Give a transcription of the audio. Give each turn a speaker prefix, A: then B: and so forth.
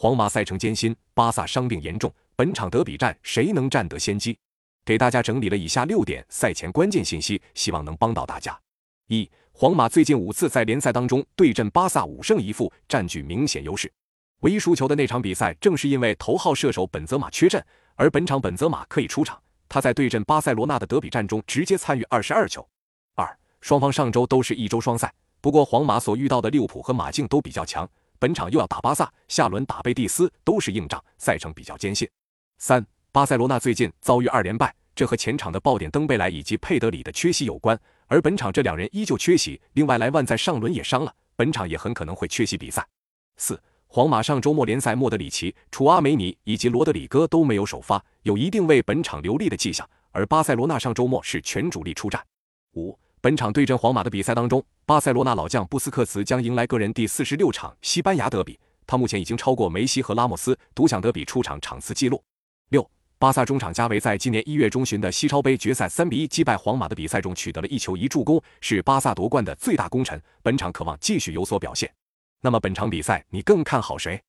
A: 皇马赛程艰辛，巴萨伤病严重，本场德比战谁能占得先机？给大家整理了以下六点赛前关键信息，希望能帮到大家。一、皇马最近五次在联赛当中对阵巴萨五胜一负，占据明显优势。唯一输球的那场比赛，正是因为头号射手本泽马缺阵，而本场本泽马可以出场，他在对阵巴塞罗那的德比战中直接参与二十二球。二、双方上周都是一周双赛，不过皇马所遇到的利物浦和马竞都比较强，本场又要打巴萨，下轮打贝蒂斯都是硬仗，赛程比较艰辛。三。巴塞罗那最近遭遇二连败，这和前场的爆点登贝莱以及佩德里的缺席有关，而本场这两人依旧缺席。另外，莱万在上轮也伤了，本场也很可能会缺席比赛。四，皇马上周末联赛，莫德里奇、楚阿梅尼以及罗德里戈都没有首发，有一定为本场留力的迹象。而巴塞罗那上周末是全主力出战。五，本场对阵皇马的比赛当中，巴塞罗那老将布斯克茨将迎来个人第四十六场西班牙德比，他目前已经超过梅西和拉莫斯独享德比出场场次纪录。六。巴萨中场加维在今年一月中旬的西超杯决赛三比一击败皇马的比赛中取得了一球一助攻，是巴萨夺冠的最大功臣。本场渴望继续有所表现。那么本场比赛你更看好谁？